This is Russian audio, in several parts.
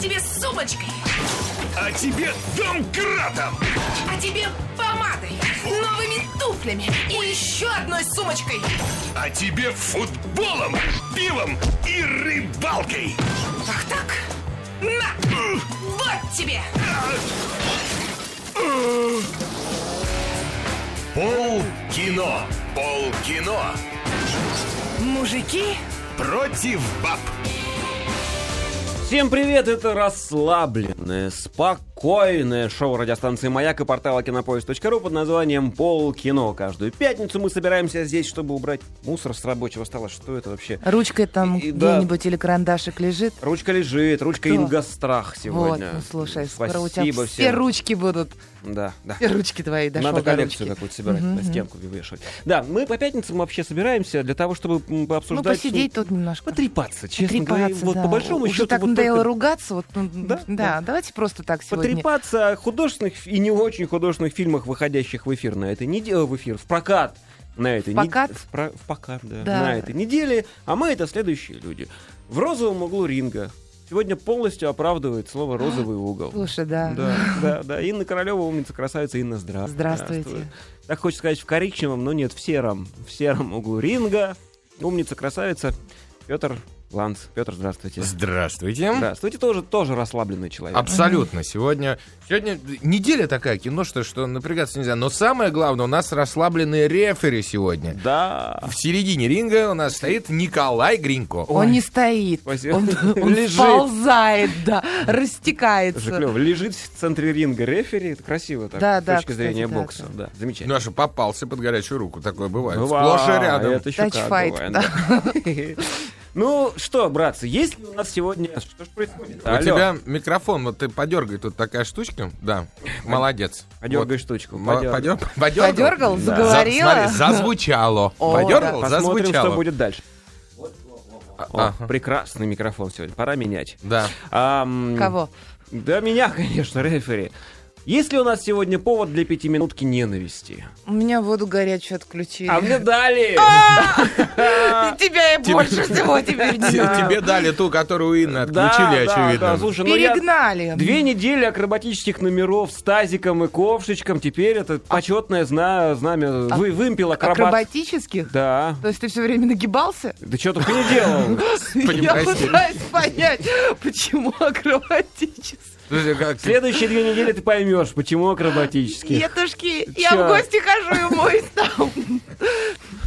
тебе сумочкой, А тебе домкратом! а тебе помадой, новыми туфлями и еще одной сумочкой. А тебе футболом, пивом и рыбалкой! Ах так? На! Вот тебе! Пол кино! Пол кино! Мужики, Против баб! Всем привет, это расслабленное, спокойное шоу радиостанции «Маяк» и портала кинопоиск.ру под названием «Пол кино». Каждую пятницу мы собираемся здесь, чтобы убрать мусор с рабочего стола. Что это вообще? Ручкой там И- да. где-нибудь или карандашик лежит. Ручка лежит, ручка Кто? Ингострах сегодня. Вот, ну слушай, скоро у тебя Спасибо все всем. ручки будут. Да, да. Все ручки твои, дошло Надо до коллекцию ручки. какую-то собирать, Мгм, на стенку вешать. Да, мы по пятницам вообще собираемся для того, чтобы м, Ну, пообсуждать... посидеть тут немножко. Потрепаться, честно говоря. Потрепаться, Вот да. по большому Уже счету... так вот надоело только ругаться. Вот, ну, Да, да, да. давайте просто так сегодня. Потрепаться о художественных и не очень художественных фильмах, выходящих в эфир на этой неделе, в эфир, в прокат на этой В покат? нед- в, про- в покат, да, Да. на этой неделе, а мы это следующие люди. В розовом углу ринга сегодня полностью оправдывает слово розовый угол. Слушай, да. Да, да, да. Инна Королева, умница, красавица, Инна, здравствуй. Здравствуйте. Здравствуй. Так хочется сказать в коричневом, но нет, в сером. В сером углу ринга. Умница, красавица, Петр Ланц. Петр, здравствуйте. Здравствуйте. Здравствуйте, тоже, тоже расслабленный человек. Абсолютно. Сегодня, сегодня неделя такая кино, что, что напрягаться нельзя. Но самое главное, у нас расслабленные рефери сегодня. Да. В середине ринга у нас стоит Николай Гринько. Он не стоит. Спасибо. Он, он Лежит. сползает, да, растекается. Жиклёв, лежит в центре ринга рефери, это красиво так, Да, с да, точки кстати, зрения да, бокса. да. Да, замечательно. Наша попался под горячую руку. Такое бывает. Бывает, Сплошь и рядом. Это еще как Тачфайт, бывает, да. да. Ну что, братцы, есть ли у нас сегодня... Что ж происходит? У Алло, тебя микрофон, вот ты подергай, тут такая штучка. Да, молодец. подергай Вот. штучку. Подергай. подер- Подергал? Подергал, Да. заговорила. За- смотри, зазвучало. О, Подергал, Посмотрим, зазвучало. что будет дальше. А, О, ага. прекрасный микрофон сегодня, пора менять. Да. Ам, Кого? Да меня, конечно, рефери. Есть ли у нас сегодня повод для пятиминутки ненависти? У меня воду горячую отключили. А мне дали! И тебя я больше всего теперь. Тебе дали ту, которую Да, отключили, очевидно. да, слушай, ну Перегнали. две недели акробатических номеров с тазиком и ковшечком, теперь это почетное зна- знамя вы, вымпел акробат. Акробатических? Да. То есть ты все время нагибался? Да что только не делал. Я пытаюсь понять, почему акробатический. Слушай, как ты- Следующие две недели ты поймешь, почему акробатический. Детушки, я в гости хожу и моюсь там.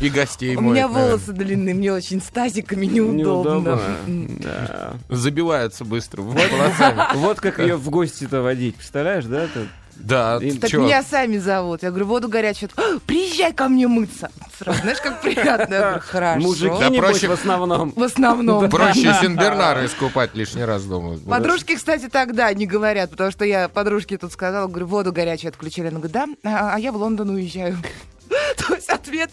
И гостей У меня волосы длинные, мне очень с тазиками неудобно. Да. Забиваются быстро волосами. Вот как ее в гости-то водить, представляешь, да? Да, Так чё? меня сами зовут. Я говорю, воду горячую. «А, Приезжай ко мне мыться. Сразу, знаешь, как приятно. Я говорю, хорошо. Мужики, Да проще- в основном. В основном. Проще Синбернара искупать лишний раз дома. Подружки, кстати, тогда не говорят, потому что я подружке тут сказала, говорю, воду горячую отключили. Она говорит, да, а а я в Лондон уезжаю. То есть ответ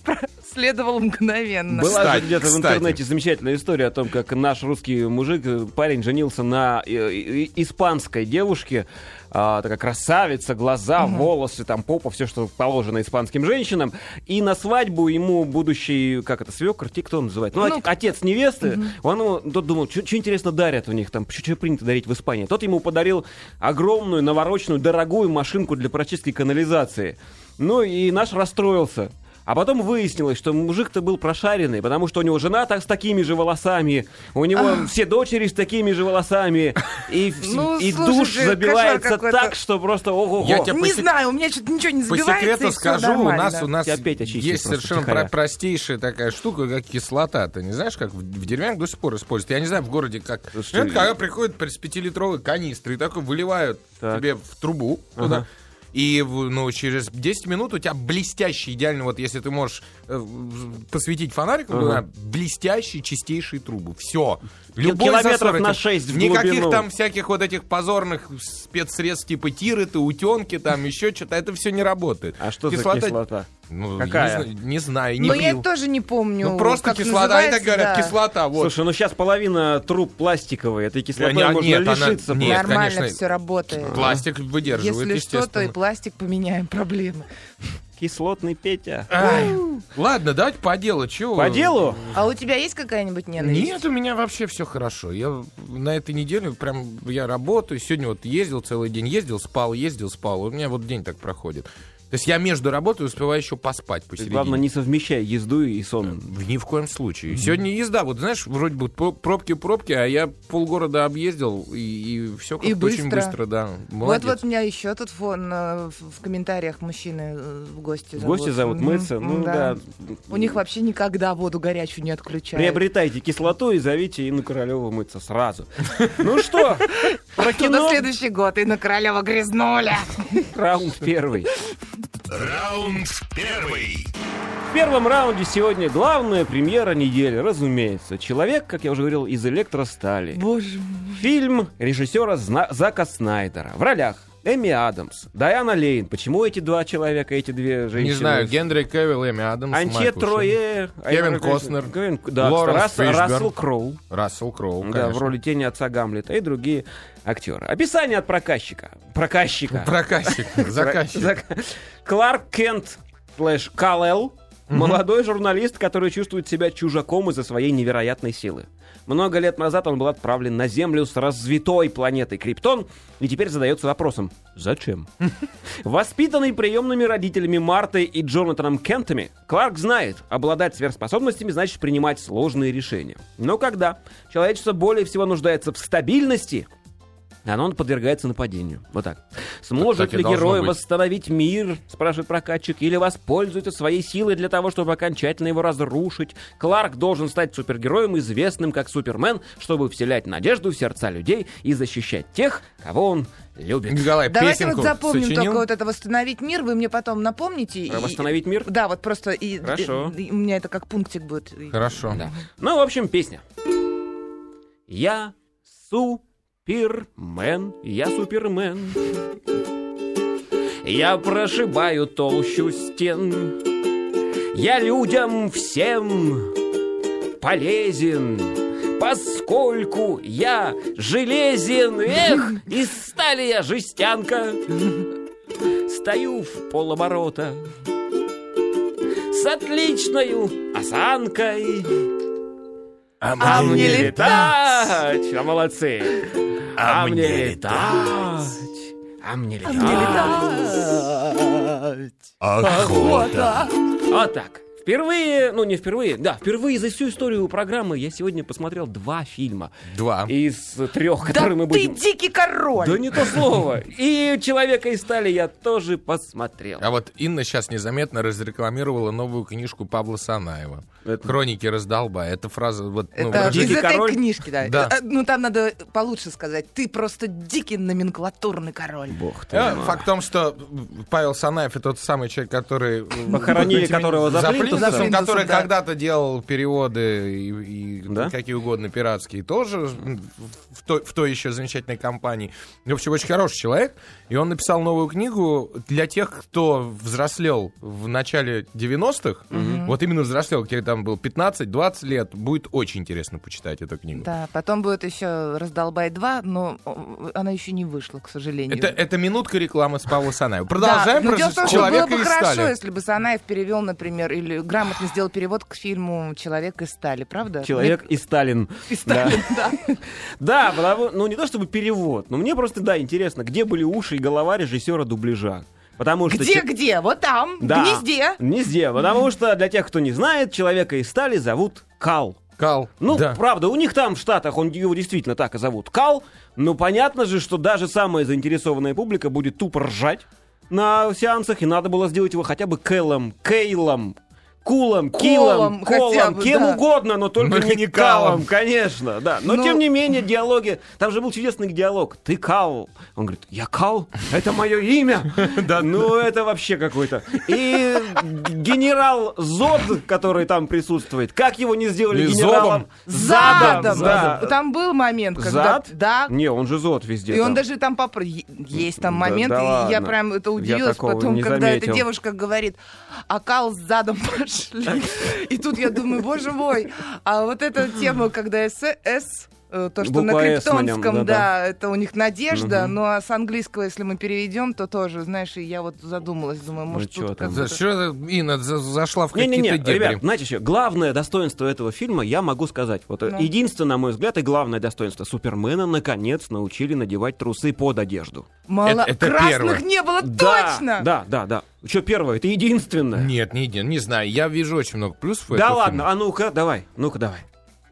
следовал мгновенно. Была же Кстати, где-то в интернете замечательная история о том, как наш русский мужик, э, парень, женился на э, э, испанской девушке. а, такая красавица, глаза, волосы, там попа, все, что положено испанским женщинам. И на свадьбу ему будущий, как это, свекр, те, кто он называет? Ну, Ну, от- отец невесты, он ему, тот думал, что интересно дарят у них там, что принято дарить в Испании. Тот ему подарил огромную, навороченную, дорогую машинку для прочистки канализации. Ну и наш расстроился. А потом выяснилось, что мужик-то был прошаренный, потому что у него жена так с такими же волосами, у него все дочери с такими же волосами, и, в- Ну, и слушайте, душ забивается так, что просто ого-го. Я тебя Не по знаю, у меня что-то ничего не По забивается, секрету и всё скажу, у нас, у нас опять есть совершенно про- простейшая такая штука, как кислота. Ты не знаешь, как в, в деревнях до сих пор используют? Я не знаю, в городе как. Слушай, Нет, когда приходят с пятилитровой канистры и такой выливают Так. тебе в трубу туда. И ну, через 10 минут у тебя блестящий, идеально, вот если ты можешь посветить фонариком, Ага. туда, блестящие, чистейшие трубы. Все. Любой километров засор на этих- 6 в Никаких глубину. там всяких вот этих позорных спецсредств типа тиры, утенки, там еще что-то. Это все не работает. А что за кислота? Ну, Какая? Не, не знаю, не Но я пил. тоже не помню. Ну, просто как кислота. Они так говорят, да. кислота, вот. Слушай, ну сейчас половина труб пластиковые, этой кислотой Не, не, можно нет, она- лишиться. нет, просто. Нормально конечно. все работает. Пластик выдерживает, Если что, то и пластик поменяем, проблемы. Кислотный Петя. Ай, Ладно, давайте по делу. Чего? По делу? А у тебя есть какая-нибудь ненависть? Нет, у меня вообще все хорошо. Я на этой неделе прям я работаю. Сегодня вот ездил целый день, ездил, спал, ездил, спал. У меня вот день так проходит. То есть я между работой успеваю еще поспать посередине. Главное, не совмещай езду и сон. В- Ни в коем случае. Сегодня езда, вот знаешь, вроде бы про- пробки-пробки, а я полгорода объездил, и, все И как-то очень быстро. быстро, да. Вот Молодец. вот меня еще тут фон э, в, комментариях мужчины э, в гости В гости зовут мыться. Ну да. У них вообще никогда воду горячую не отключают. Приобретайте кислоту и зовите Инну Королеву мыться сразу. Ну что, про кино на следующий год и на Королева грязнули. раунд первый. Раунд первый. В первом раунде сегодня главная премьера недели, разумеется. Человек, как я уже говорил, из электростали. Боже мой. Фильм режиссера Зна- Зака Снайдера. В ролях Эми Адамс, Дайана Лейн. Почему эти два человека, эти две женщины? Не знаю, Генри Кевилл, Эми Адамс, Антье Трауэ, Кевин Костнер, Кевин- да, Лоренс Рассел, Фишберн. Рассел Кроу. Рассел Кроу, Да, в конечно. роли тени отца Гамлета и другие актеры. Описание от проказчика. Проказчика. Проказчик, заказчик. Зак- Кларк Кент слэш Кал-Эл. Молодой журналист, который чувствует себя чужаком из-за своей невероятной силы. Много лет назад он был отправлен на Землю с развитой планетой Криптон и теперь задается вопросом «Зачем?». Воспитанный приемными родителями Мартой и Джонатаном Кентами, Кларк знает, обладать сверхспособностями значит принимать сложные решения. Но когда человечество более всего нуждается в стабильности, оно подвергается нападению. Вот так. Сможет Так ли герой восстановить мир, спрашивает прокатчик, или воспользуется своей силой для того, чтобы окончательно его разрушить? Кларк должен стать супергероем, известным как Супермен, чтобы вселять надежду в сердца людей и защищать тех, кого он любит. Николай, Давайте песенку вот запомним сочинил? только вот это восстановить мир. Вы мне потом напомните. Про и- восстановить мир? Да, вот просто и, Хорошо. и- и у меня это как пунктик будет. Хорошо. Да. Ну, в общем, песня. Я супермен, я супермен. Я прошибаю толщу стен. Я людям всем полезен, поскольку я железен. Эх, из стали я жестянка. Стою в полоборота с отличной осанкой. А мне летать! А молодцы! А мне летать! А мне летать! Охота. Вот так. Впервые, ну не впервые, да, впервые за всю историю программы я сегодня посмотрел два фильма. Два. Из трех, Да которые мы ты будем... дикий король! Да не то слово. И «Человека из стали» я тоже посмотрел. А вот Инна сейчас незаметно разрекламировала новую книжку Павла Санаева. Это- «Хроники раздолба». Эта фраза вот... ну, Это из этой король? книжки, да. Да. Э, Ну, там надо получше сказать. Ты просто дикий номенклатурный король. Бог ты мой. Факт в том, что Павел Санаев это тот самый человек, который... э, Похоронили которого за за плинтусом. Плинтусом, который да. когда-то делал переводы и, и Да? какие угодно пиратские, тоже в той, в той еще замечательной компании. В общем, очень хороший человек. И он написал новую книгу для тех, кто взрослел в начале 90-х. Вот именно взрослел, где там был 15-20 лет. Будет очень интересно почитать эту книгу. Да, потом будет еще «Раздолбай 2», но она еще не вышла, к сожалению. Это, это минутка рекламы с Павла Санаева. Да, Продолжаем про в том, что человека было бы хорошо, стали. если бы Санаев перевел, например, или грамотно сделал перевод к фильму «Человек из стали», правда? Человек и Сталин. И Сталин, да. Да, потому- ну не то чтобы перевод, но мне просто, да, интересно, где были уши и голова режиссера дубляжа. Потому что... че- Где-где? Вот там, Да, в гнезде. в гнезде, потому что для тех, кто не знает, человека из стали зовут Кал. Кал. Ну, да. правда, у них там в Штатах он, его действительно так и зовут Кал, но понятно же, что даже самая заинтересованная публика будет тупо ржать на сеансах, и надо было сделать его хотя бы Кэлом, Кейлом, Кулом, Килом, Колом хотя Колом, бы, кем да. угодно, но только Но не, не Калом, Калом. конечно, да. Но Ну- тем не менее диалоги, там же был чудесный диалог. Ты Кал, он говорит, я Кал, это мое имя. Да, ну это вообще какой-то. И генерал Зод, который там присутствует, как его не сделали генералом? Задом. Задом, да. Там был момент, когда... Зад? Да. Не, он же Зод везде. И он даже там попр... Есть там момент, и я прям это удивилась потом, когда эта девушка говорит, а Кал с задом пошли. И тут я думаю, боже мой, а вот эта тема, когда СС то, что Буква на на нем, криптонском, да-да. да, это у них надежда, ну а с английского, если мы переведем, то тоже, знаешь, и я вот задумалась, думаю, может, чё тут как-то- За что Инна за- зашла в Не-не-не, какие-то дебри? ребят, знаете что, главное достоинство этого фильма я могу сказать. Вот э, Ну. единственное, на мой взгляд, и главное достоинство Супермена наконец научили надевать трусы под одежду. Мало... Это- это Красных первое. не было Да, точно! Да, да, да. Что первое? Это единственное. Нет, не, не, не знаю. Я вижу очень много плюсов Да ладно, фильма. а ну-ка, давай, ну-ка давай.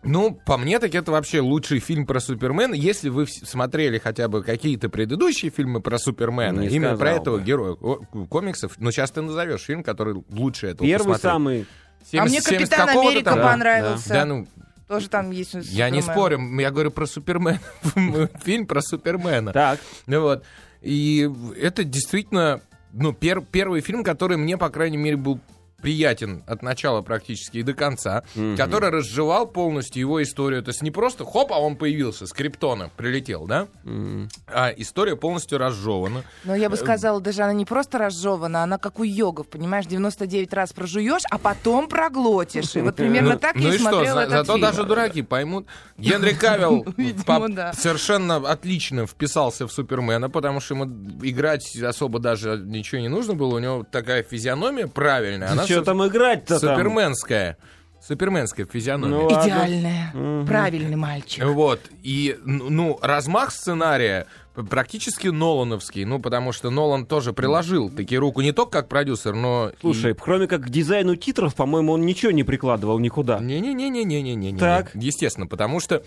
Ну, по мне, так это вообще лучший фильм про Супермена. Если вы смотрели хотя бы какие-то предыдущие фильмы про Супермена, Не именно про этого бы. героя комиксов, ну, сейчас ты назовешь фильм, который лучше этого Первый посмотреть. самый. А мне 70 70 Капитан Америка там? Да, понравился. Да, ну, Тоже там есть я не Супермен. спорю, я говорю про Супермена. Фильм про Супермена. Так. Ну вот. И это действительно, ну, пер- первый фильм, который мне, по крайней мере, был приятен от начала практически и до конца, Мгм. который разжевал полностью его историю. То есть не просто хоп, а он появился, с Криптона прилетел, да? М. А история полностью разжевана. Но я бы сказала, даже она не просто разжевана, она как у йогов, понимаешь, 99 раз прожуешь, а потом проглотишь. И вот примерно Ну, так ну я и и что, смотрела за- этот зато даже дураки поймут. Генри Кавилл совершенно отлично вписался в Супермена, потому что ему играть особо даже ничего не нужно было. У него такая физиономия правильная. Она Что там играть-то там? суперменская. Суперменская физиономия. Ну, ладно. Идеальная, Мгм. правильный мальчик. Вот. И, ну, ну, размах сценария практически Нолановский. Ну, потому что Нолан тоже приложил таки руку не только как продюсер, но... и- Слушай, кроме как к дизайну титров, по-моему, он ничего не прикладывал никуда. Не-не-не-не-не-не-не. Так. Естественно, потому что,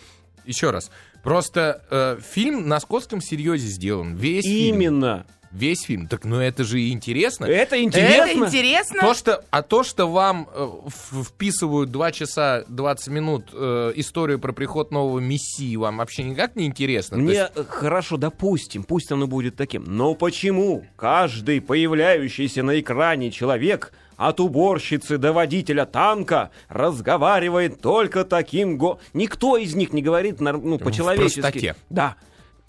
еще раз, просто э, фильм на скотском серьезе сделан. Весь фильм. Весь фильм. Так, ну это же и интересно. Это Это интересно. интересно? То, что, а то, что вам э, в- вписывают 2 часа 20 минут э, историю про приход нового мессии, вам вообще никак не интересно? То Мне есть- э, хорошо, допустим, пусть оно будет таким. Но почему каждый появляющийся на экране человек от уборщицы до водителя танка разговаривает только таким го... Никто из них не говорит ну, по-человечески. простоте. Да.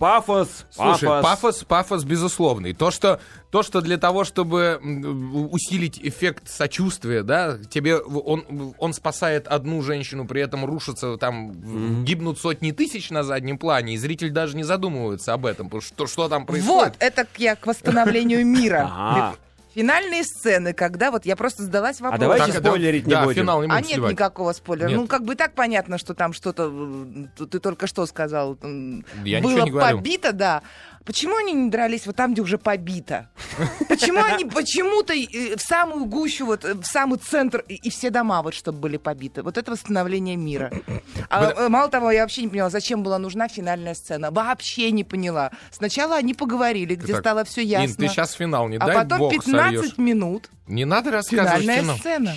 Пафос, Слушай, пафос. пафос, пафос безусловный. То что, то, что для того, чтобы усилить эффект сочувствия, да, тебе он, он спасает одну женщину, при этом рушатся там, в- гибнут сотни тысяч на заднем плане, и зритель даже не задумывается об этом, потому что что там Вот, происходит. это к- я к восстановлению мира. Финальные сцены, когда вот я просто сдалась А вопросом. давайте Так, да, спойлерить не да, будем. финал не А нет сливать. никакого спойлера. Нет. Ну, как бы и так понятно, что там что-то... т- Ты только что сказал. Я было ничего не говорю. побито, да. Почему они не дрались вот там, где уже побито? Почему они почему-то э, в самую гущу, вот э, в самый центр, и, и все дома вот чтобы были побиты? Вот это восстановление мира. А, э, мало того, я вообще не поняла, зачем была нужна финальная сцена. Вообще не поняла. Сначала они поговорили, где Так, стало все ясно. ты сейчас финал не а дай потом бог 15 сольешь. минут Не надо рассказывать финальная кино. сцена.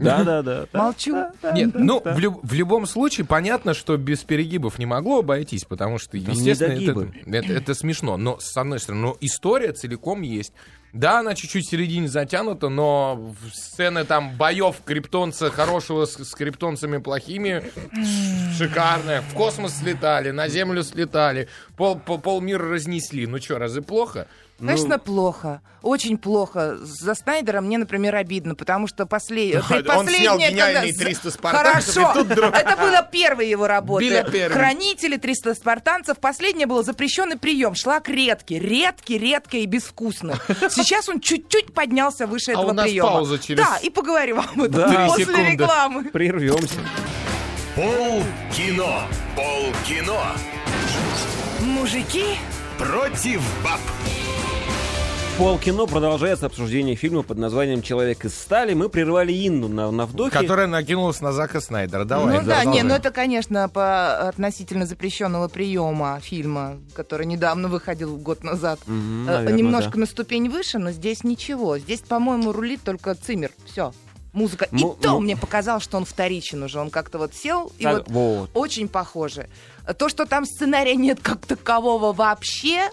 Да, да, да. Молчу. Нет, ну, в, люб- в любом случае, понятно, что без перегибов не могло обойтись, потому что, естественно, это, это, это смешно. Но, с одной стороны, но история целиком есть. Да, она чуть-чуть в середине затянута, но сцены там боев криптонца хорошего с, с криптонцами плохими шикарная. В космос слетали, на Землю слетали, пол, пол, полмира разнесли. Ну что, разве плохо? Конечно, плохо. Очень плохо. За Снайдера мне, например, обидно, потому что послед... Он предпоследняя, снял гениальные когда- 300 спартанцев, Хорошо. тут вдруг- Это было первой его работы. Хранители, 300 спартанцев. Последнее было запрещенный прием. Шлак редкий. Редкий, редкий и безвкусный. Сейчас он чуть-чуть поднялся выше А этого у нас приема. пауза через Да, и поговорим об этом Да. после секунды. рекламы. Прервемся. Пол кино. Пол кино. Мужики, Против баб. Полкино продолжается обсуждение фильма под названием «Человек из стали». Мы прервали Инну на, на вдохе. Которая накинулась на Зака Снайдера. Давай, ну да, не, ну это, конечно, по относительно запрещенного приема фильма, который недавно выходил год назад. Мгм, Э, наверно, Немножко да. на ступень выше, но здесь ничего. Здесь, по-моему, рулит только Циммер. Все. Музыка. И то му- мне показалось, что он вторичен уже. Он как-то вот сел и Так, вот вот. очень похоже. То, что там сценария нет как такового вообще,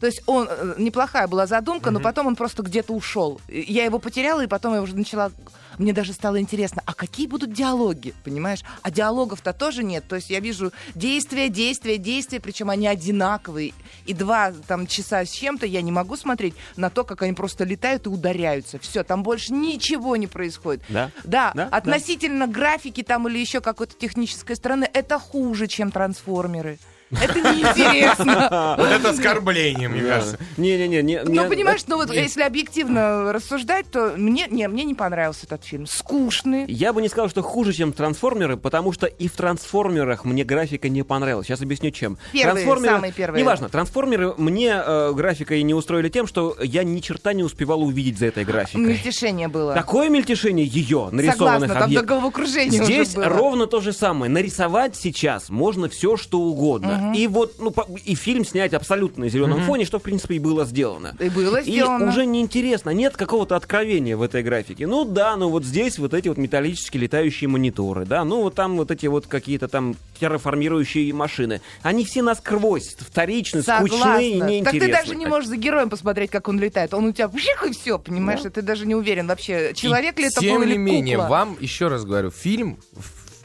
То есть он э, неплохая была задумка, но потом он просто где-то ушел. Я его потеряла, и потом я уже начала. Мне даже стало интересно, а какие будут диалоги, понимаешь? А диалогов-то тоже нет. То есть я вижу действия, действия, действия, причем они одинаковые. И два там часа с чем-то я не могу смотреть на то, как они просто летают и ударяются. Все, там больше ничего не происходит. Да? Да, Да? относительно графики там или еще какой-то технической стороны, это хуже, чем трансформеры. Это неинтересно. Вот это оскорбление, мне кажется. Не-не-не. не- Ну, понимаешь, ну вот если объективно рассуждать, то мне, не, мне не понравился этот фильм. Скучный. Я бы не сказал, что хуже, чем трансформеры, потому что и в трансформерах мне графика не понравилась. Сейчас объясню, чем. Первые, самые первые. Неважно, трансформеры мне э, графикой не устроили тем, что я ни черта не успевал увидеть за этой графикой. Мельтешение было. Такое мельтешение ее, нарисованных Согласна, там до объектов. головокружения Здесь ровно то же самое. Нарисовать сейчас можно все, что угодно. И вот, ну, и фильм снять абсолютно на зеленом фоне, что, в принципе, и было сделано. И было И сделано. уже неинтересно, нет какого-то откровения в этой графике. Ну да, ну вот здесь вот эти вот металлические летающие мониторы, да, ну вот там вот эти вот какие-то там терраформирующие машины. Они все насквозь вторичны, скучные и Согласна. Так неинтересны. ты даже не можешь за героем посмотреть, как он летает. Он у тебя вжих и все, понимаешь? И ты даже не уверен вообще, человек И ли это тем был не или менее, кукла. вам, еще раз говорю, фильм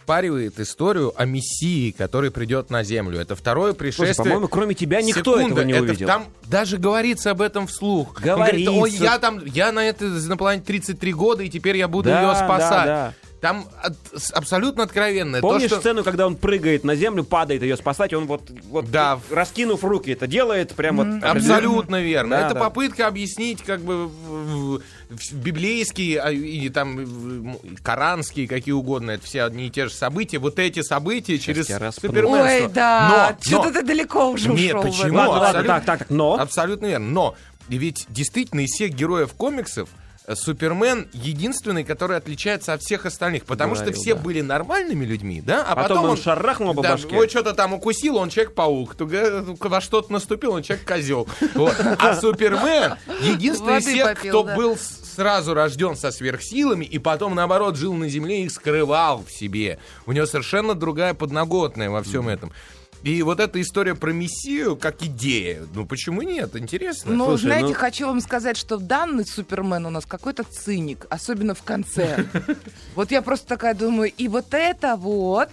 впаривает историю о Мессии, который придет на Землю. Это второе Слушай, пришествие. по-моему, кроме тебя никто Секунда, этого не это увидел. Там даже говорится об этом вслух. Он Говорится. говорит, ой, я там, я на это на планете 33 года, и теперь я буду Да, ее спасать. да, да. Там от- с- абсолютно откровенно. Помнишь То, что... сцену, когда он прыгает на землю, падает ее спасать, и он вот, вот Да. раскинув руки это делает, прям вот... Абсолютно верно. Да, это да. попытка объяснить как бы библейские а, и там коранские, какие угодно, это все одни и те же события. Вот эти события через я распну. суперменство. Ой, да, Но- что-то но- ты далеко уже Нет, ушел. в почему? Ладно, ладно, абсолютно- так, так, так, но... Абсолютно верно. Но ведь действительно из всех героев комиксов Супермен единственный, который отличается от всех остальных, потому Говорил, что все да. были нормальными людьми, да, а Потом потом, он шарахнул по да, башке. вот что-то там укусил, он человек-паук, во что-то наступил, он человек-козел. Вот. А Супермен единственный из всех, попил, кто да. был сразу рожден со сверхсилами и потом, наоборот, жил на земле и их скрывал в себе. У него совершенно другая подноготная во всем этом. И вот эта история про Мессию как идея, ну почему нет? Интересно. Ну, Слушай, знаете, ну- хочу вам сказать, что данный Супермен у нас какой-то циник, особенно в конце. Вот я просто такая думаю, и вот это вот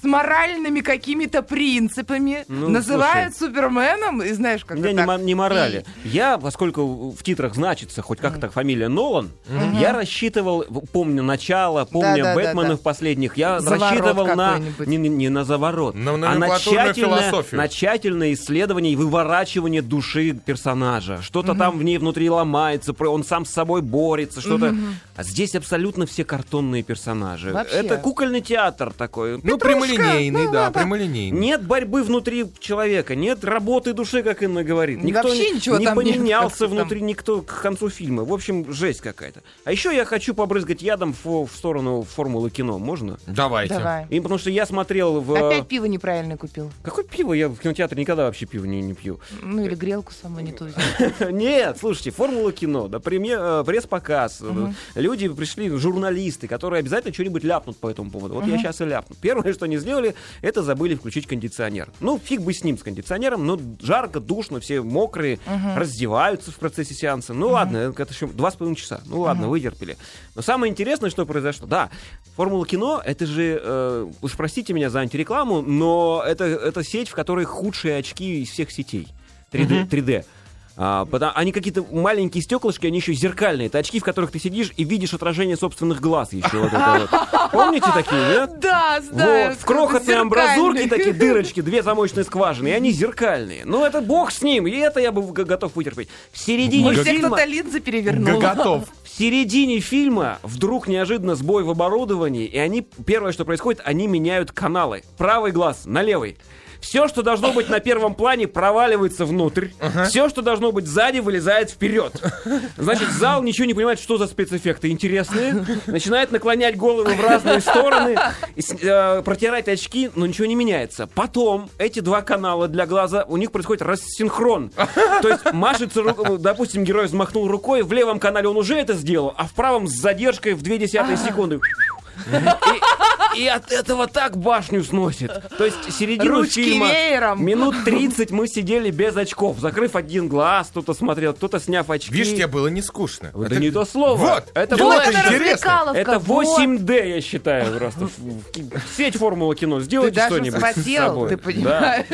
с моральными какими-то принципами Ну, называют Суперменом, и знаешь, как меня не, так. не морали. Я, поскольку в титрах значится хоть как-то фамилия Нолан, я рассчитывал, помню начало, помню Да-да-да-да. Бэтменов последних, я Заворот рассчитывал на не, не- на заворот, На а на тщательное, философию. на тщательное исследование и выворачивание души персонажа. Что-то там в ней внутри ломается, он сам с собой борется, что-то. А здесь абсолютно все картонные персонажи. Вообще. Это кукольный театр такой. Ну, прямолинейный, да, да, да. прямолинейный. Нет борьбы внутри человека, нет работы души, как Инна говорит. Никто Вообще не, ничего не там нет, поменялся там. внутри никто к концу фильма. В общем, жесть какая-то. А еще я хочу побрызгать ядом в, в сторону формулы кино. Можно? Давайте. Давай. И потому что я смотрел в... Опять пиво неправильно купил. Какое пиво? Я в кинотеатре никогда вообще пиво не, не пью. Ну, или грелку саму не ту. Нет, слушайте, формула кино, да, э, пресс-показ. э, Люди пришли, журналисты, которые обязательно что-нибудь ляпнут по этому поводу. Вот я сейчас и ляпну. Первое, что они сделали, это забыли включить кондиционер. Ну, фиг бы с ним, с кондиционером, но жарко, душно, все мокрые, раздеваются в процессе сеанса. Ну ладно, это еще два с половиной часа. Ну ладно, вытерпели. Но самое интересное, что произошло, да, формула кино, это же, э, уж простите меня за антирекламу, но это, это сеть, в которой худшие очки из всех сетей. 3D. 3D. А, потому- они какие-то маленькие стеклышки, они еще зеркальные. Это очки, в которых ты сидишь и видишь отражение собственных глаз еще. Вот это вот. Помните такие, нет? Да, знаю. Вот, в крохотной амбразурке такие дырочки, две замочные скважины, и они зеркальные. Ну, это бог с ним, и это я бы готов вытерпеть. В середине Может, фильма... кто-то линзы перевернул. Готов. В середине фильма вдруг неожиданно сбой в оборудовании, и они, первое, что происходит, они меняют каналы. Правый глаз на левый. Все, что должно быть на первом плане, проваливается внутрь. Все, что должно быть сзади, вылезает вперед. Значит, зал ничего не понимает, что за спецэффекты интересные. Начинает наклонять головы в разные стороны, э, протирать очки, но ничего не меняется. Потом эти два канала для глаза, у них происходит рассинхрон. То есть машется, ру- допустим, герой взмахнул рукой, в левом канале он уже это сделал, а в правом с задержкой в две десятые секунды. И, и от этого так башню сносит. То есть середину Ручки фильма... веером. Минут 30 мы сидели без очков, закрыв один глаз, кто-то смотрел, кто-то сняв очки. Видишь, тебе было не скучно. Да Это- не то слово. Вот. Это Вот было... это интересно. Это вот. 8D, я считаю, просто. Сеть Формула кино, Ты сделайте даже что-нибудь с вспотел, собой. ты Да.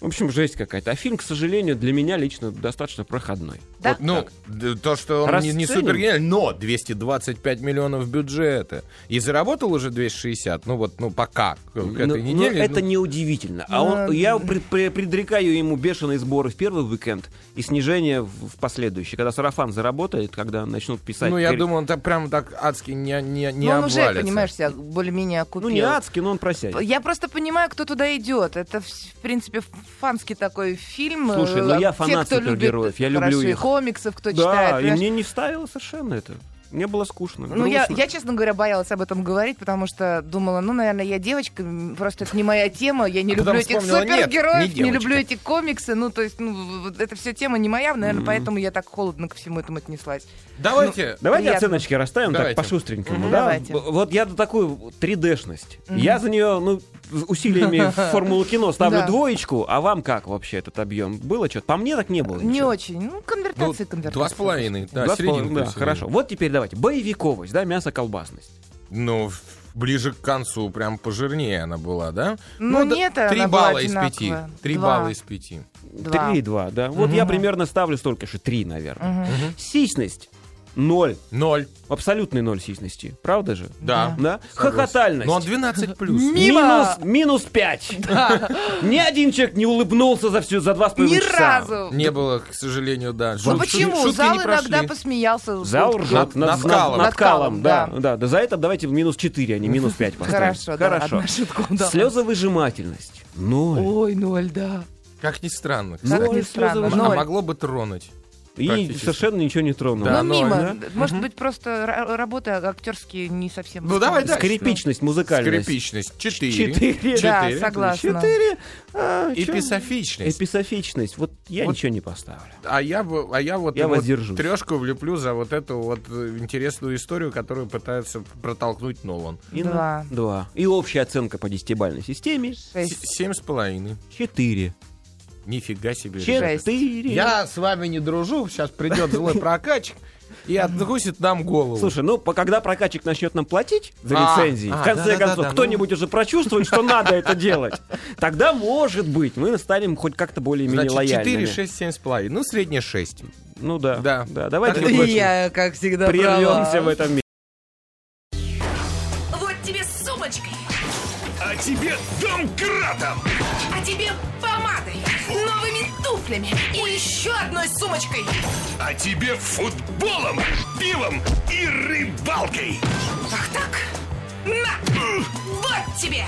В общем, жесть какая-то. А фильм, к сожалению, для меня лично достаточно проходной. Да? Вот Ну, так. то, что он не, не Расценим. супер гениальный, но 225 миллионов бюджета. И заработал уже 260, ну вот, ну пока, к Ну, этой ну, неделе. это ну, неудивительно. А он, я пред- пре- предрекаю ему бешеные сборы в первый уикенд и снижение в, в последующий. Когда сарафан заработает, когда начнут писать... ну, я пере- думаю, он так прям так адски не, не, не Ну, он уже, обвалится. понимаешь, себя более-менее Ну, окупил. не адский, но он просядет. Я просто понимаю, кто туда идет. Это, в принципе, фанский такой фильм. Слушай, ну Э, я те, фанат кто любит супергероев, я люблю их. комиксов, кто Да, читает. и понимаешь? мне не вставило совершенно это. Мне было скучно. Ну, я, грустно. я, честно говоря, боялась об этом говорить, потому что думала, ну, наверное, я девочка, просто это не моя тема, я не А люблю этих вспомнила, нет, супергероев, не не, люблю эти комиксы, ну, то есть, ну, вот эта вся тема не моя, наверное, поэтому я так холодно ко всему этому отнеслась. Давайте. Давайте Приятно. оценочки расставим Давайте. так по-шустренькому. Мгм. да? Давайте. Вот я такую 3D-шность. Я за нее, ну, усилиями Формулы кино ставлю Да. двоечку, а вам как вообще этот объем? Было что-то? По мне так не было. Не ничего. очень. Ну, Ну, конвертация, конвертация. два с половиной. Да, Два с серединку, половиной, да, хорошо. Вот теперь давайте. Боевиковость, да, мясо-колбасность. Ну, ближе к концу прям пожирнее она была, да? Ну, да, нет, Три балла из пяти. Три балла из пяти. Два. Три и два, да. Вот я примерно ставлю столько же, три, наверное. Мгм. Сисьность. Ноль. Ноль. Абсолютный ноль сисьности. Правда же? Да. Да? Согласен. Хохотальность. Но он 12 плюс. Мимо. Минус, минус пять. Ни один человек не улыбнулся за всю за два с половиной Ни часа. разу. Не было, к сожалению, да. Ну почему? шутки Зал не иногда прошли. посмеялся. Зал Над- над, над калом. над калом, да, да. да. Да за это давайте минус 4, а не минус 5 поставим. Хорошо, да, Хорошо. одна шутка удалась. Слезовыжимательность. Ноль. Ой, ноль, да. Как ни странно. Как кстати. ни странно, А ноль. могло бы тронуть. И совершенно ничего не тронуло. Да, ну, ноль, мимо. да? Может быть, просто ра- работы актерские не совсем... Ну, давай дальше. Скрипичность, музыкальность. Скрипичность. Четыре. Четыре. Да, Четыре. согласна. Четыре. А? Эписофичность. Эписофичность. Вот я Вот. ничего не поставлю. А я, а я вот, Я вот воздержусь. трешку влеплю за вот эту вот э, интересную историю, которую пытается протолкнуть Нолан. И Два. на- Два. И общая оценка по десятибальной системе. С- Шесть. Семь с половиной. Четыре. Нифига себе. Четыре. Я с вами не дружу, сейчас придет злой прокачик и откусит нам голову. Слушай, ну, когда прокатчик начнет нам платить за А, лицензии, а, в конце да-да-да-да, концов, ну. кто-нибудь уже прочувствует, что надо это делать, тогда, может быть, мы станем хоть как-то более-менее Значит, 4, лояльными. 6, 7 с половиной. Ну, среднее 6. Ну да. Да. да. Давайте. Я, как всегда, прервемся в этом месте. Вот тебе сумочкой, А тебе домкратом! а тебе новыми туфлями и еще одной сумочкой. А тебе футболом, пивом и рыбалкой! Ах так? На! Вот тебе!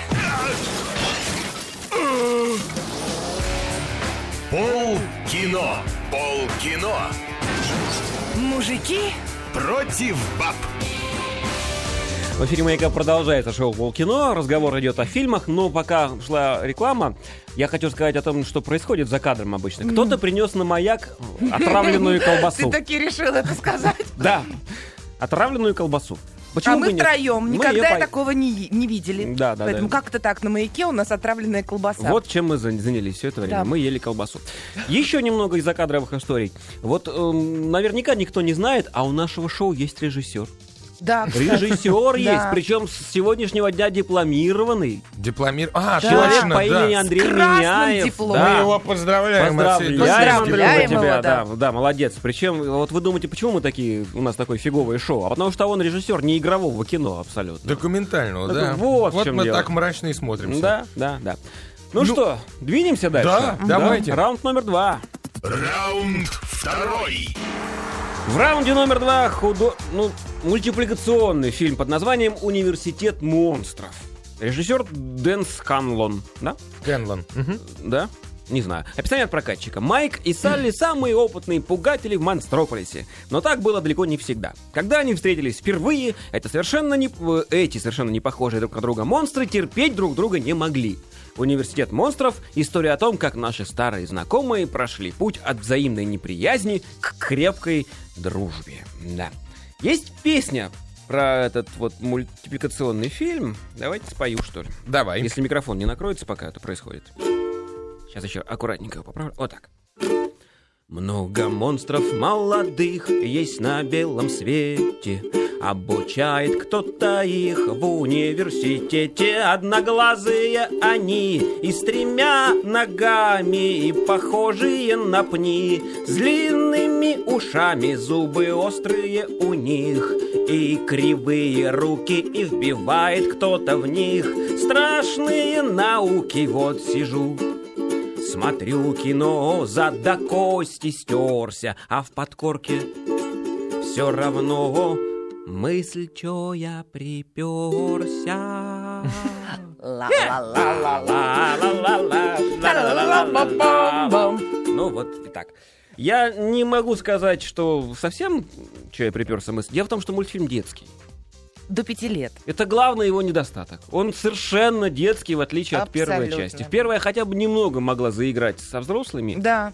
Пол кино! Пол кино! Мужики, Против баб! В эфире «Маяка» продолжается шоу «Полкино». Разговор идет о фильмах, но пока шла реклама, я хочу сказать о том, что происходит за кадром обычно. Кто-то принес на «Маяк» отравленную Ты колбасу. таки решил это сказать? Да, отравленную колбасу. Почему а мы нет? втроем Мы никогда по- такого не, не видели. Да, да, Поэтому да. как-то так, на маяке у нас отравленная колбаса. Вот чем мы зан- занялись все это время. Да. Мы ели колбасу. Еще немного из закадровых историй. Вот эм, наверняка никто не знает, а у нашего шоу есть режиссер. Да, кстати. Режиссер есть, причем с сегодняшнего дня дипломированный. Дипломир. А, Человек точно, по имени да. Андрей С красным Меняев. дипломом. Мы его поздравляем. Поздравляем. Поздравляем Андрюха, его, тебя, да. да, да, молодец. Причем, вот вы думаете, почему мы такие, у нас такое фиговое шоу? А потому что он режиссер не игрового кино абсолютно. Документального, Так да. вот в вот чем мы дело. так мрачно и смотримся. Да, да, да. Ну, что, двинемся дальше? да, давайте. Раунд номер два. Раунд второй! В раунде номер два худо... ну, мультипликационный фильм под названием «Университет монстров». Режиссер Дэн Сканлон, да? Кенлон. Мгм. Да? Не знаю. Описание от прокатчика. Майк и Салли самые опытные пугатели в Монстрополисе. Но так было далеко не всегда. Когда они встретились впервые, это совершенно не... э, эти совершенно не похожие друг на друга монстры терпеть друг друга не могли. Университет монстров — история о том, как наши старые знакомые прошли путь от взаимной неприязни к крепкой дружбе. Да. Есть песня про этот вот мультипликационный фильм, давайте спою, что ли. Давай. Если микрофон не накроется, пока это происходит. Сейчас еще аккуратненько его поправлю. Вот так. Много монстров молодых есть на белом свете. Обучает кто-то их в университете. Одноглазые они и с тремя ногами, и похожие на пни. С длинными ушами, зубы острые у них, и кривые руки, и вбивает кто-то в них. Страшные науки, вот сижу. Смотрю кино, зад до кости стерся, а в подкорке все равно мысль, чё я приперся. Ну вот так. Я не могу сказать, что совсем, что я приперся мысль. Дело в том, что мультфильм детский. До пяти лет. Это главный его недостаток. Он совершенно детский, в отличие от первой Абсолютно. части. В первой я хотя бы немного могла заиграть со взрослыми, Да.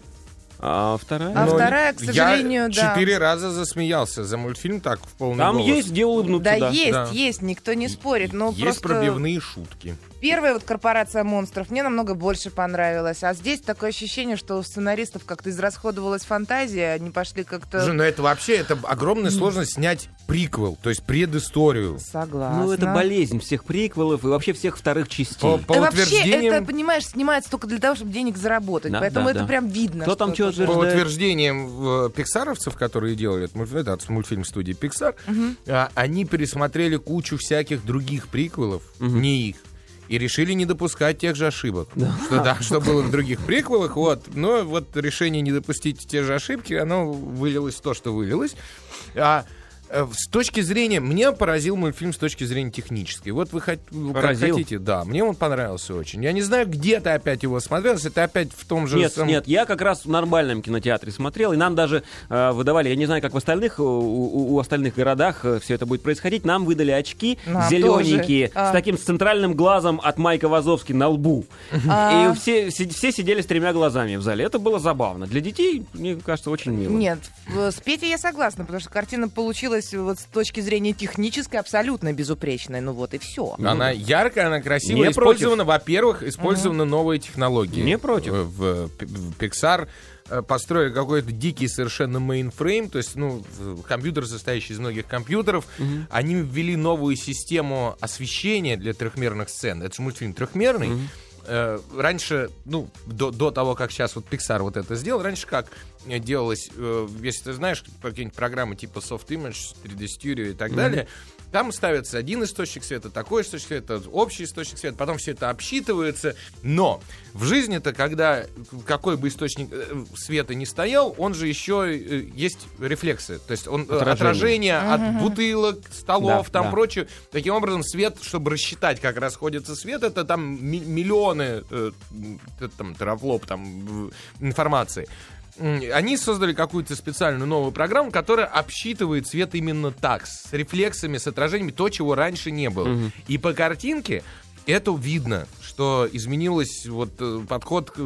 а вторая... А Но вторая, к сожалению, я да. четыре раза засмеялся за мультфильм так в полный Там голос. есть где улыбнуться, Да, да. есть, Да. есть, никто не спорит. Но Есть просто пробивные шутки. Первая вот корпорация монстров мне намного больше понравилась. А здесь такое ощущение, что у сценаристов как-то израсходовалась фантазия, они пошли как-то... Слушай, ну это вообще это огромная сложность снять приквел, то есть предысторию. Согласна. Ну, это болезнь всех приквелов и вообще всех вторых частей. По, по Да вообще, утверждениям, это, понимаешь, снимается только для того, чтобы денег заработать. Да, Поэтому да, это да. прям видно. Кто там что это. по утверждает? утверждениям э, пиксаровцев, которые делали этот мультфильм, это мультфильм студии Pixar, а, они пересмотрели кучу всяких других приквелов, не их. И решили не допускать тех же ошибок. Что, да, что было в других приквелах. Вот. Но вот решение не допустить те же ошибки, оно вылилось в то, что вылилось. А, с точки зрения... Мне поразил мультфильм с точки зрения технической. Вот вы хот- Поразил? хотите. Да, мне он понравился очень. Я не знаю, где ты опять его смотрел. Если ты опять в том же... Нет, самом- нет, я как раз в нормальном кинотеатре смотрел, и нам даже э, выдавали, я не знаю, как в остальных, у, у- у остальных городах все это будет происходить, нам выдали очки Нам зелененькие, тоже. А. с таким с центральным глазом от Майка Вазовски на лбу. А. И все, все сидели с тремя глазами в зале. Это было забавно. Для детей, мне кажется, очень мило. Нет, с Петей я согласна, потому что картина получилась вот с точки зрения технической абсолютно безупречной. Ну вот и все. Она яркая, она красивая. Не использована, во-первых, использованы новые технологии. Не против. В, в- в Pixar э, построили какой-то дикий совершенно мейнфрейм, то есть, ну, компьютер, состоящий из многих компьютеров. Они ввели новую систему освещения для трехмерных сцен. Это же мультфильм трехмерный. Э, раньше, ну, до, до того, как сейчас вот Pixar вот это сделал, раньше как э, делалось, э, если ты знаешь какие-нибудь программы типа Softimage, 3D Studio и так далее, там ставится один источник света, такой источник света, общий источник света, потом все это обсчитывается. Но в жизни-то, когда какой бы источник э, света не стоял, он же еще э, есть рефлексы. То есть он э, Отражение. отражение от бутылок, столов, Да, там да. прочее. Таким образом, свет, чтобы рассчитать, как расходится свет, это там ми- миллионы э, там, терафлоп там, информации. Они создали какую-то специальную новую программу, которая обсчитывает свет именно так, с рефлексами, с отражениями, то, чего раньше не было. И по картинке это видно, что изменилось вот э, подход к,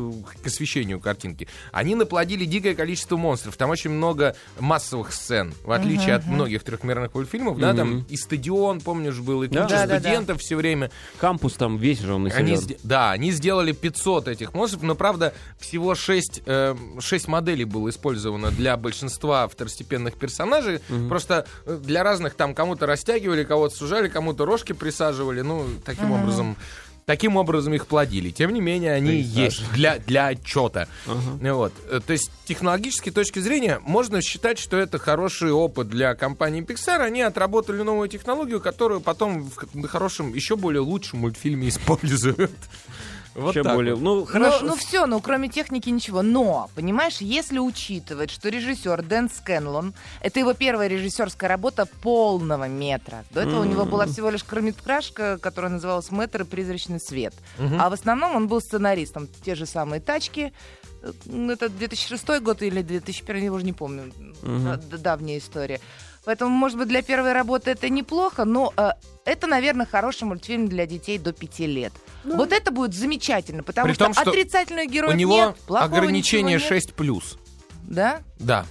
освещению картинки. Они наплодили дикое количество монстров. Там очень много массовых сцен, в отличие от многих трехмерных мультфильмов. Да, там и стадион, помнишь, был, и Да. куча Да-да-да. студентов все время. Кампус там весь же он Они, да, они сделали 500 этих монстров, но, правда, всего 6, моделей было использовано для большинства второстепенных персонажей. Просто э, для разных там кому-то растягивали, кого-то сужали, кому-то рожки присаживали. Ну, таким образом... Таким образом их плодили. Тем не менее, они есть для, для отчета. Вот. Э, То есть, с технологической точки зрения, можно считать, что это хороший опыт для компании Pixar. Они отработали новую технологию, которую потом в хорошем, еще более лучшем мультфильме используют. Вот Еще так более. вот. Ну, Ну, хорошо. ну все, ну кроме техники ничего. Но, понимаешь, если учитывать, что режиссер Дэн Скэнлон, это его первая режиссерская работа полного метра. До этого у него была всего лишь короткометражка, которая называлась «Мэтр и призрачный свет». А в основном он был сценаристом. Те же самые «Тачки», это 2006 год или 2001, я уже не помню. Да- давняя история. Поэтому, может быть, для первой работы это неплохо, но э, это, наверное, хороший мультфильм для детей до 5 лет. Вот это будет замечательно, потому При что, том, что отрицательных героев У него нет, плохого ограничение нет. 6+. Да? Да.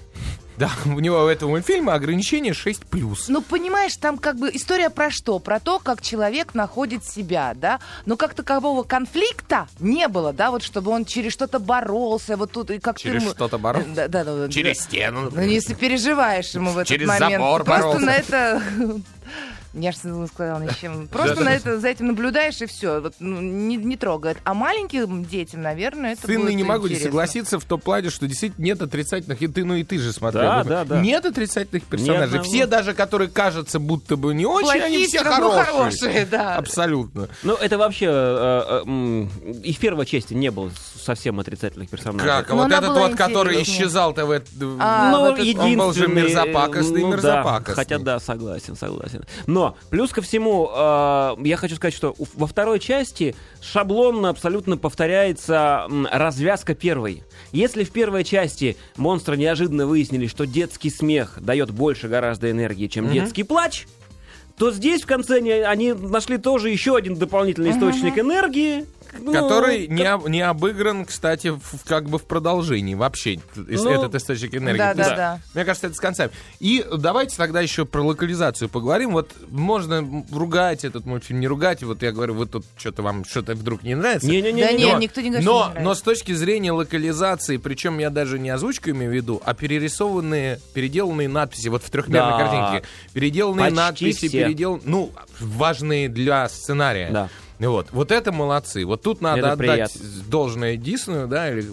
Да, у него у этого мультфильма ограничение 6+. Ну, понимаешь, там как бы история про что? Про то, как человек находит себя, да? Но как такового конфликта не было, да, вот чтобы он через что-то боролся, вот тут и как Через ты... что-то боролся? Да, да, да. да. Через стену. Ну, если переживаешь ему в этот Через момент. забор Просто боролся. на это... Я же сказала ничем. Просто на это, за этим наблюдаешь и все. Вот, ну, не, не трогает. А маленьким детям, наверное, это Сын, будет не могу не интересно. согласиться в том плане, что действительно нет отрицательных, и ты, ну и ты же смотрел. Да, да, да. Нет отрицательных персонажей. одного. Все даже, которые кажутся будто бы не очень, они Плохие, все всё равно хорошие. хорошие, да. Абсолютно. Ну, это вообще... э, э, м, и в первой части не было совсем отрицательных персонажей. Как? А вот этот вот, который исчезал-то в... А, ну, вот это- единственный, он был же мерзопакостный, ну, мерзопакостный. Да, хотя да, согласен, согласен. Но, плюс ко всему, э, я хочу сказать, что во второй части шаблонно абсолютно повторяется развязка первой. Если в первой части монстры неожиданно выяснили, что детский смех дает больше гораздо энергии, чем детский плач, то здесь в конце они, они нашли тоже еще один дополнительный источник энергии. Ну, Который не, об- не обыгран, кстати, в- как бы в продолжении вообще, Ну, этот источник энергии. да, да, есть, да. Мне кажется, это с концами. И давайте тогда еще про локализацию поговорим. Вот можно ругать этот мультфильм, не ругать. Вот я говорю, вот тут что-то вам что-то вдруг не нравится. Не-не-не. Да не, нет, Но- никто не говорит, но, не нравится. но с точки зрения локализации, причем я даже не озвучку имею в виду, а перерисованные, переделанные надписи, вот в трехмерной Да. картинке, переделанные Почти надписи, все. передел, ну, важные для сценария. Да. Вот, вот это молодцы. Вот тут надо Это отдать приятно. должное Диснею, да, или,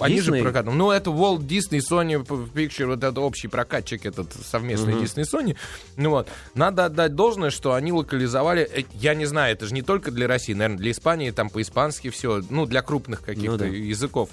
они же прокатывают. Ну, это Walt Disney, Sony Picture, вот это общий прокатчик этот совместный Disney Sony. Ну вот, надо отдать должное, что они локализовали, э, я не знаю, это же не только для России, наверное, для Испании, там по-испански все, ну, для крупных каких-то Ну да. языков.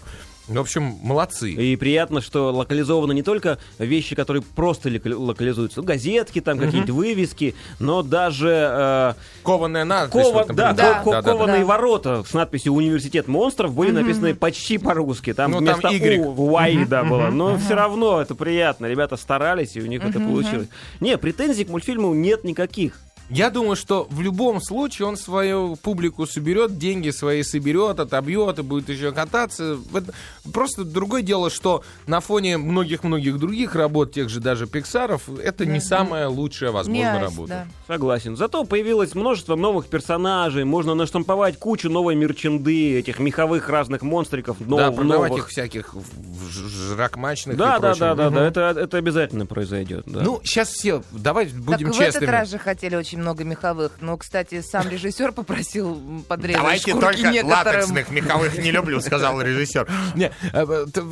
В общем, молодцы. И приятно, что локализованы не только вещи, которые просто локали- локализуются, ну, газетки, там какие-то вывески, но даже э, Кованая надпись. кова- вот, да, Да. ко- ко- кованые Да. ворота с надписью «Университет монстров» были написаны почти по-русски. Там Ну, там вместо Y. «У» «Y», да, было. Но все равно это приятно. Ребята старались, и у них это получилось. Не, претензий к мультфильму нет никаких. Я думаю, что в любом случае он свою публику соберет, деньги свои соберет, отобьет и будет еще кататься. Это Просто другое дело, что на фоне многих-многих других работ, тех же даже Пиксаров, это не самая лучшая возможная айс, работа. да. Согласен. Зато появилось множество новых персонажей, можно наштамповать кучу новой мерченды, этих меховых разных монстриков, Да, нов- продавать новых. их всяких в- в жракмачных Да, и да, прочим. да, да, Мгм. да, это, это обязательно произойдет. да. Ну, сейчас все, давай будем так в честными. этот раз же хотели очень много меховых. Но, кстати, сам режиссер попросил подрезать Давайте шкурки только некоторым. латексных меховых не люблю, сказал режиссер. Не, э, э,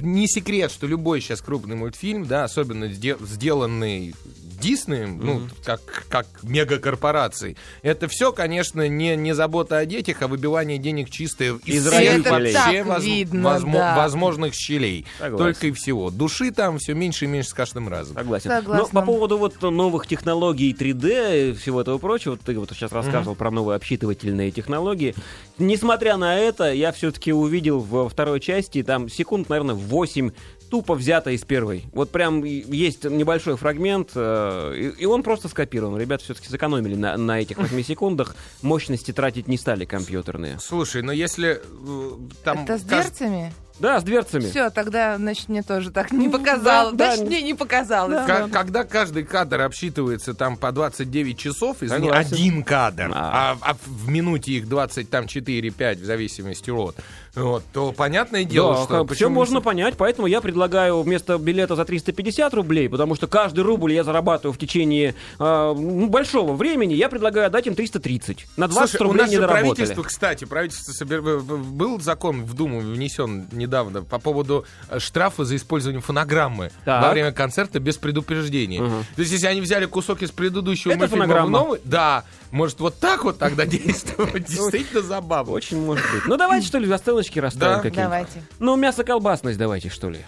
не секрет, что любой сейчас крупный мультфильм, да, особенно сде- сделанный Диснеем, ну, как, как мегакорпорацией, это все, конечно, не, не забота о детях, а выбивание денег чисто из Из вообще так видно, возмо- да. возможных щелей. Согласен. Только и всего. Души там все меньше и меньше с каждым разом. Согласен. Согласна. Но по поводу вот новых технологий 3D и всего этого прочего, ты вот сейчас рассказывал про новые обсчитывательные технологии. Несмотря на это, я все-таки увидел во второй части там секунд, наверное, 8 тупо взято из первой. Вот прям есть небольшой фрагмент, э, и, и он просто скопирован. Ребята все-таки сэкономили на, на этих 8 секундах. Мощности тратить не стали компьютерные. Слушай, но если э, там... Это с кажд- дверцами? Да, с дверцами. Все, тогда, значит, мне тоже так не Ну, показалось. да, да. Значит, мне не показалось. Ка- Когда каждый кадр обсчитывается там по 29 часов, из не Согласен. один кадр, А. а, а в минуте их 20, там 4-5, в зависимости от, вот, то понятное дело, Да, что... все можно не- понять, поэтому я предлагаю вместо билета за 350 рублей, потому что каждый рубль я зарабатываю в течение э, большого времени, я предлагаю отдать им 330. На 20 Слушай, у рублей нас не правительство, кстати, правительство собер- в- был закон в Думу внесен недавно по поводу э, штрафа за использование фонограммы Так. во время концерта без предупреждения. Мгм. То есть, если они взяли кусок из предыдущего Это мультфильма в фонограмма. новый, да, может вот так вот тогда действовать, действительно забавно. Очень может быть. Ну давайте что ли за сценочки расставим какие-нибудь. Давайте. Ну мясо-колбасность давайте что ли.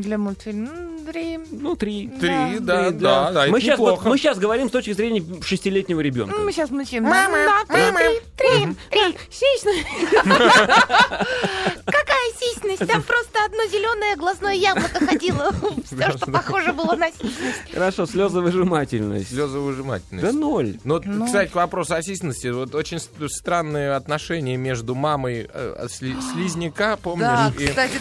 Для мультфильма. м, Три. Ну три. Три, да, Три, да, да, мы, это сейчас, неплохо. мы сейчас говорим с точки зрения шестилетнего ребенка. Ну, Мы сейчас мучим. Мама, мама, три, три, сисьность. Какая сисьность? Там просто одно зеленое глазное яблоко ходило. Все, что похоже было на сисьность. Хорошо, слезовыжимательность. Слезовыжимательность. Да ноль. Ну, вот, Ну. кстати, к вопросу о сисьности. Вот очень странные отношения между мамой э, сли- слизняка, помнишь? Да, кстати,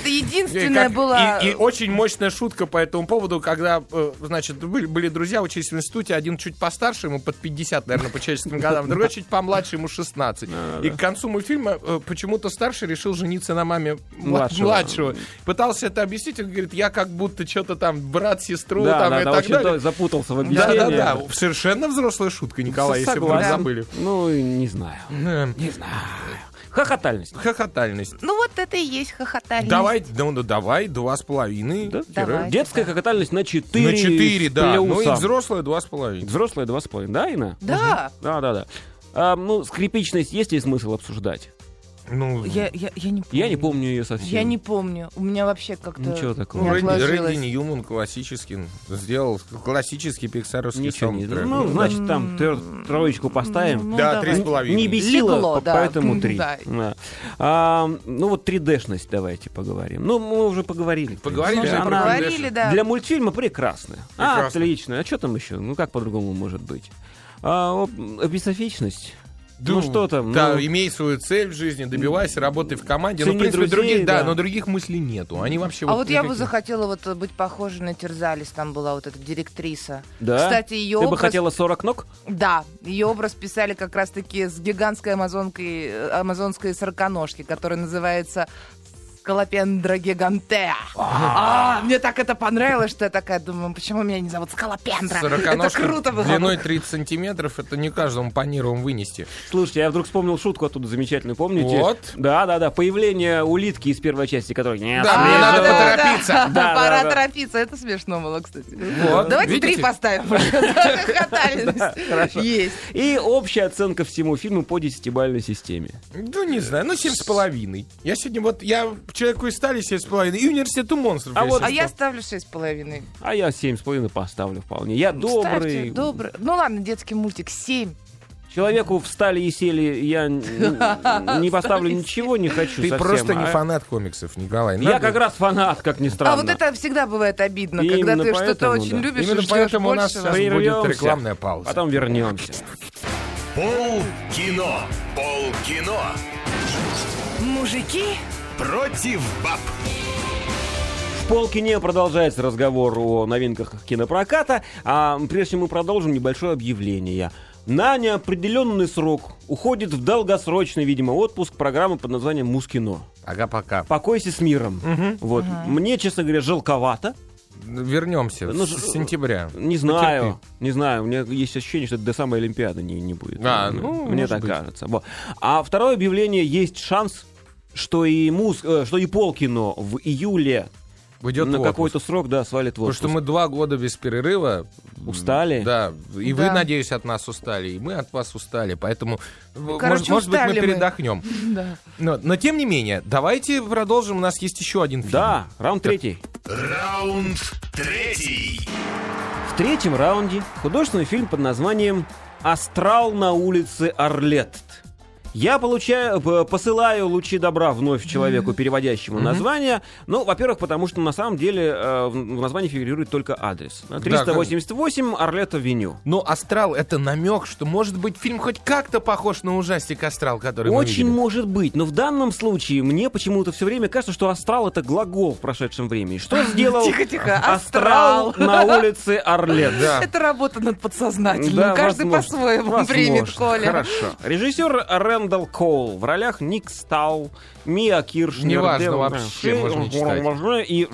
это как- была... И, очень мощная шутка по этому поводу, когда, э, значит, были, были друзья, учились в институте, один чуть постарше, ему под 50, наверное, по человеческим годам, другой чуть помладше, ему 16. И к концу мультфильма э, почему-то старший решил жениться на маме мла- Младшего. Пытался это объяснить, он говорит, я как будто что-то там брат, сестру, там и так далее. запутался в объяснении. да, да. Совершенно взрослая шутка, Николай, если вы вдруг забыли. Ну, не знаю. Э, Хохотальность. Хохотальность. Ну вот это и есть хохотальность. Давай, ну, ну, давай, два с половиной. Да? Давай. Детская хохотальность на 4. На четыре, да. Ну и взрослая два с половиной. Взрослая два с половиной. Да, Инна? Да. Да, да, да. А, ну, скрипичность есть ли смысл обсуждать? Ну, Я, я, я не помню. Я не помню ее совсем. Я не помню. У меня вообще как-то Ничего такого. Ну, Рэнди. Рэнди Ньюман классический сделал классический пиксаровский Ничего не саундтрек. Ну, значит, там тро- троечку поставим. Ну, да, три с половиной. Не бесило, Легло, да. поэтому три. Да. Да. А, ну вот 3D-шность давайте поговорим. Ну, мы уже поговорили. Поговорили про Она поговорили, 3D. да. Для мультфильма прекрасная. А, Прекрасно. отлично. А что там еще? Ну, как по-другому может быть? А, оп- эписофичность. ну, что там? Да, ну, имей свою цель в жизни, добивайся, работай в команде. Цени ну, в принципе, друзей, других, да, да. но других мыслей нету. Они вообще А вот я бы захотела вот быть похожей на Терзалис, там была вот эта директриса. да? Кстати, ее Ты бы образ... хотела 40 ног? Да, ее образ писали как раз-таки с гигантской амазонкой, э, амазонской сороконожки, которая называется Скалопендра гигантеа. А, мне так это понравилось, что я такая думаю, почему меня не зовут Скалопендра? Это круто было. длиной 30 сантиметров, это не каждому паниром вынести. Слушайте, я вдруг вспомнил шутку оттуда замечательную, помните? Вот. Да, да, да. Появление улитки из первой части, которой не Да, мне надо поторопиться. Да, да, Пора да. торопиться, это смешно было, кстати. Вот, Давайте три поставим. Хорошо. Есть. И общая оценка всему фильму по десятибалльной системе. Ну, не знаю, ну, семь с половиной. Я сегодня вот, я человеку из стали семь с половиной, и университету монстров. А вот- А я ставлю шесть с половиной. А я семь с половиной поставлю вполне. Я Ставьте, добрый. добрый. Ну ладно, детский мультик семь. Человеку встали и сели, я не поставлю ничего, не хочу Ты совсем. просто не А фанат комиксов, Николай. Я Надо- как раз фанат, как ни странно. А вот это всегда бывает обидно, Именно когда ты что-то поэтому, очень да. любишь Именно и поэтому у нас сейчас будет рекламная пауза. Потом вернемся. Пол кино. Пол кино. Мужики Против баб. В полкине продолжается разговор о новинках кинопроката, а прежде чем мы продолжим, небольшое объявление. На неопределенный срок уходит в долгосрочный, видимо, отпуск программа под названием «Мускино». Ага, пока. Покойся с миром. Вот. Мне, честно говоря, жалковато. Вернемся Ну, с сентября. Не знаю, не знаю. У меня есть ощущение, что это до самой Олимпиады не, не будет. А, ну, Мне так быть. кажется. Вот. А второе объявление есть шанс, что и муз, э, что и полкино в июле Уйдет на какой-то срок, да, свалит в Потому отпуск. что мы два года без перерыва. Устали? Да. И вы, Да. надеюсь, от нас устали, и мы от вас устали. Поэтому, в- короче, может, может быть, мы мы. передохнем. Да. Но, но тем не менее, давайте продолжим. У нас есть еще один фильм. Да, раунд третий. Раунд третий. В третьем раунде художественный фильм под названием «Астрал на улице Орлет». Я получаю, посылаю лучи добра вновь человеку, переводящему название. Ну, во-первых, потому что на самом деле э, в названии фигурирует только адрес. 388 Орлета Веню. Но «Астрал» — это намек, что, может быть, фильм хоть как-то похож на ужастик «Астрал», который мы Очень видели. может быть, но в данном случае мне почему-то все время кажется, что астрал это глагол в прошедшем времени. Что сделал Тихо-тихо, астрал астрал. на улице Орлет? Да. Это работа над подсознательным. Да, Каждый по-своему примет Коля. Хорошо. Режиссер Рэндалл Коул в ролях Ник Стау, Мия Киршнер, Неважно Дев- вообще, можно читать. и.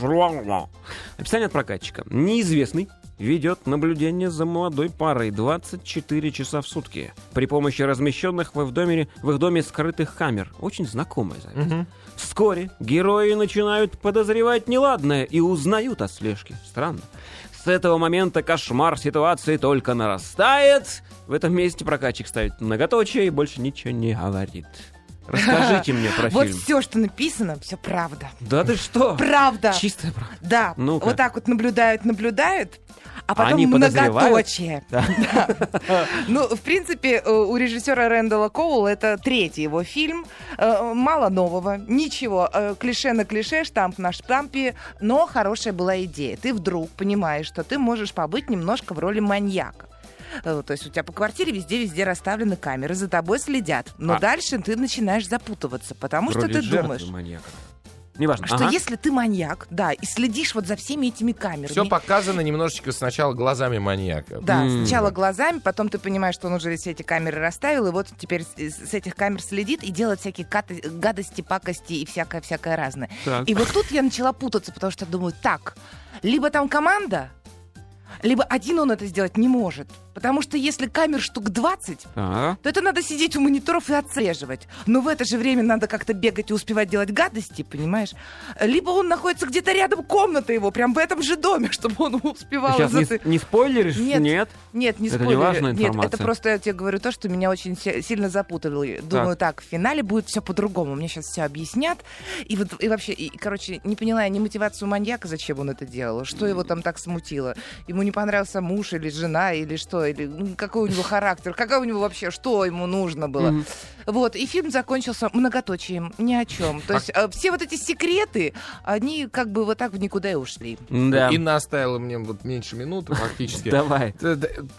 Описание от прокатчика. Неизвестный ведет наблюдение за молодой парой 24 часа в сутки при помощи размещенных в их доме, в их доме скрытых камер. Очень знакомая запись. Вскоре герои начинают подозревать неладное и узнают о слежке. Странно. С этого момента кошмар ситуации только нарастает. В этом месте прокатчик ставит многоточие и больше ничего не говорит. Расскажите мне про Вот фильм. все, что написано, все правда. Да ты что? Правда. Чистая правда. Да, Ну-ка. вот так вот наблюдают, наблюдают, А потом Они многоточие. Да. Ну, в принципе, э, у режиссера Рэндала Коула это третий его фильм. Э, Мало нового, ничего. Э, Клише на клише, штамп на штампе. Но хорошая была идея. Ты вдруг понимаешь, что ты можешь побыть немножко в роли маньяка. То есть у тебя по квартире везде-везде расставлены камеры, за тобой следят. Но А. дальше ты начинаешь запутываться, потому что Вроде ты жертвы думаешь, маньяка. Неважно. что Ага. если ты маньяк, да, и следишь вот за всеми этими камерами. Все показано немножечко сначала глазами маньяка. Да, М. сначала глазами, потом ты понимаешь, что он уже все эти камеры расставил, и вот теперь с, с этих камер следит и делает всякие каты- гадости, пакости и всякое-всякое разное. Так. И вот тут я начала путаться, потому что думаю, так, либо там команда, либо один он это сделать не может. Потому что если камер штук 20, Ага. то это надо сидеть у мониторов и отслеживать. Но в это же время надо как-то бегать и успевать делать гадости, понимаешь? Либо он находится где-то рядом, комната его, прям в этом же доме, чтобы он успевал... Сейчас не, заты- не спойлеришь? Нет. Нет. Нет, не Это не спойлерю. важная Нет, это информация. просто я тебе говорю то, что меня очень си- сильно запутало. Думаю, так. в финале будет все по-другому. Мне сейчас все объяснят. И вот и вообще, и, короче, не поняла я ни мотивацию маньяка, зачем он это делал, что его там так смутило. Ему не понравился муж или жена, или что, или ну, какой у него характер, какой у него вообще, что ему нужно было. Мгм. Вот, и фильм закончился многоточием, ни о чем. То есть э, все вот эти секреты, они как бы вот так в никуда и ушли. Да. Инна оставила мне вот меньше минуты фактически. Давай.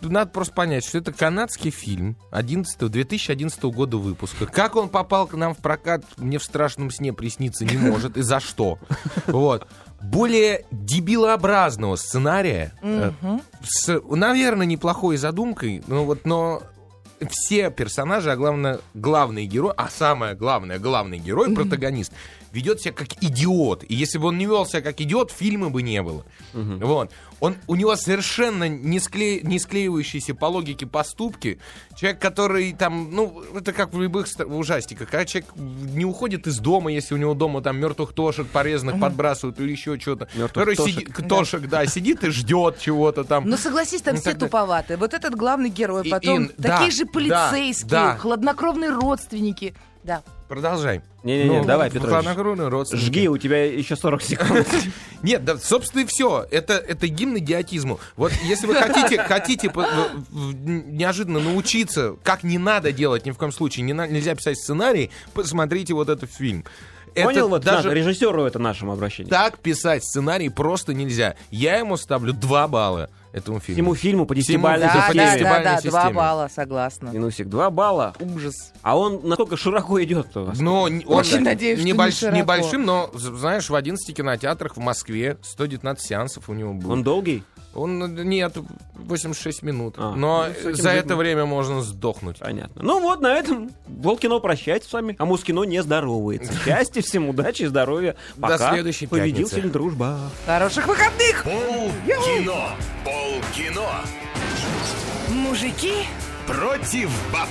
Надо просто понять, что это канадский фильм 11 2011 года выпуска. Как он попал к нам в прокат, мне в страшном сне присниться не может. И за что? Вот. Более дебилообразного сценария, Мгм. с, наверное, неплохой задумкой, но вот, но все персонажи, а главное, главный герой, а самое главное, главный герой, протагонист, ведет себя как идиот. И если бы он не вел себя как идиот, фильма бы не было. Вот. Он, у него совершенно не, скле- не склеивающиеся по логике поступки. Человек, который там, ну, это как в любых ужастиках. Когда человек не уходит из дома, если у него дома там мертвых тошек порезанных подбрасывают или еще что-то. Мертвых Который тошек. сидит- тошек, да, сидит и ждет чего-то там. Ну, согласись, там Ну, все туповатые. Вот этот главный герой, И- потом и- да, такие же да, полицейские, да. хладнокровные родственники. Да. Продолжай. Не-не-не, Ну, давай, Петрович. Жги, у тебя еще 40 секунд. Нет, да, собственно, и все. Это, это гимн идиотизму. Вот если вы хотите, хотите неожиданно научиться, как не надо делать ни в коем случае, не на- нельзя писать сценарий, посмотрите вот этот фильм. Это Понял, вот даже надо режиссеру это нашему обращению. так писать сценарий просто нельзя. Я ему ставлю 2 балла этому фильму. Всему фильму по десятибалльной да, системе. да, да, да, два системе. балла, согласна. Минусик, два балла. Ужас. А он насколько широко идет у вас? Но н- он Очень надеюсь, что не небольш- широко. небольшим, но, знаешь, в 11 кинотеатрах в Москве 119 сеансов у него было. Он долгий? Он, э, нет, 86 минут. А, Но ну, за это время можно сдохнуть. Понятно. Ну вот, на этом Волкино прощается с вами, а Мускино не здоровается. Счастья всем, удачи, здоровья. До Пока. следующей Победил пятницы. фильм «Дружба». Хороших выходных! Пол кино. Пол кино. Мужики Против баб.